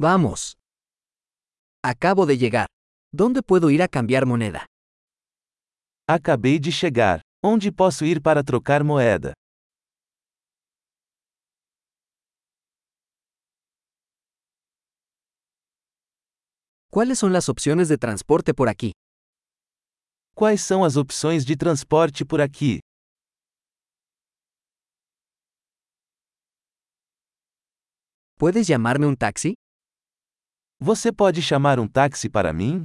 Vamos. Acabo de llegar. ¿Dónde puedo ir a cambiar moneda? Acabei de chegar. Onde posso ir para trocar moeda? ¿Cuáles son las opciones de transporte por aquí? Quais são as opções de transporte por aqui? ¿Puedes llamarme un taxi? Você pode chamar um táxi para mim?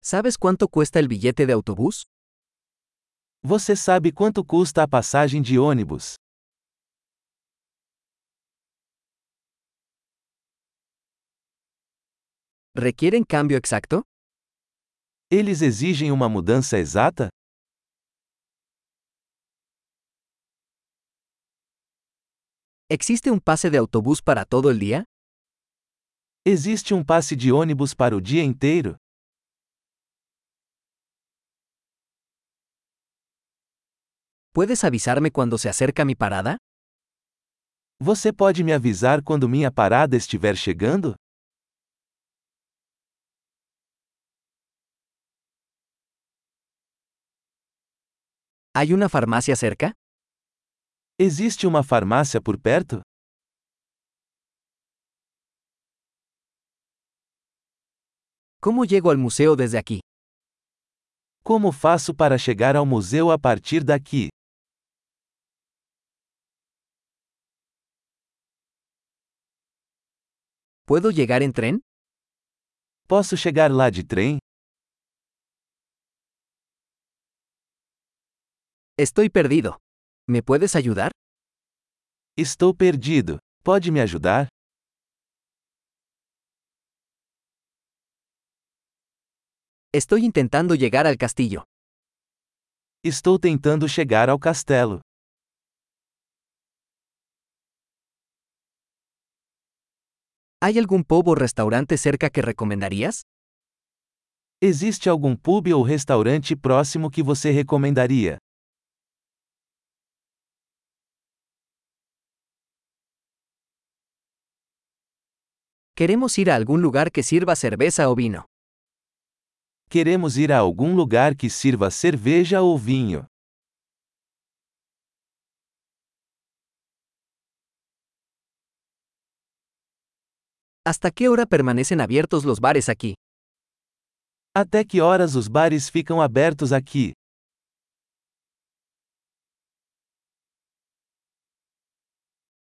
¿Sabes cuánto cuesta el billete de autobús? Você sabe quanto custa a passagem de ônibus? ¿Requieren cambio exacto? Eles exigem uma mudança exata? ¿Existe un pase de autobús para todo el día? Existe um passe de ônibus para o dia inteiro? ¿Puedes avisarme cuando se acerca mi parada? Você pode me avisar quando minha parada estiver chegando? ¿Hay una farmacia cerca? Existe uma farmácia por perto? ¿Cómo llego al museo desde aquí? Como faço para chegar ao museu a partir daqui? ¿Puedo llegar en tren? Posso chegar lá de trem? Estoy perdido. ¿Me puedes ayudar? Estou perdido. Pode me ajudar? Estoy intentando llegar al castillo. Estou tentando chegar ao castelo. ¿Hay algún pub o restaurante cerca que recomendarías? Existe algum pub ou restaurante próximo que você recomendaria? Queremos ir a algún lugar que sirva cerveza o vino. Queremos ir a algum lugar que sirva cerveja ou vinho. ¿Hasta qué hora permanecen abiertos los bares aquí? Até que horas os bares ficam abertos aqui?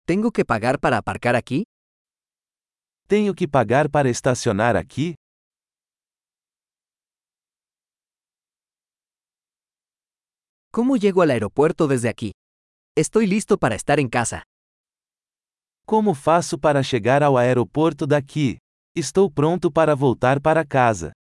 ¿Tengo que pagar para aparcar aquí? Tenho que pagar para estacionar aqui? ¿Cómo llego al aeropuerto desde aquí? Estoy listo para estar en casa. Como faço para chegar ao aeroporto daqui? Estou pronto para voltar para casa.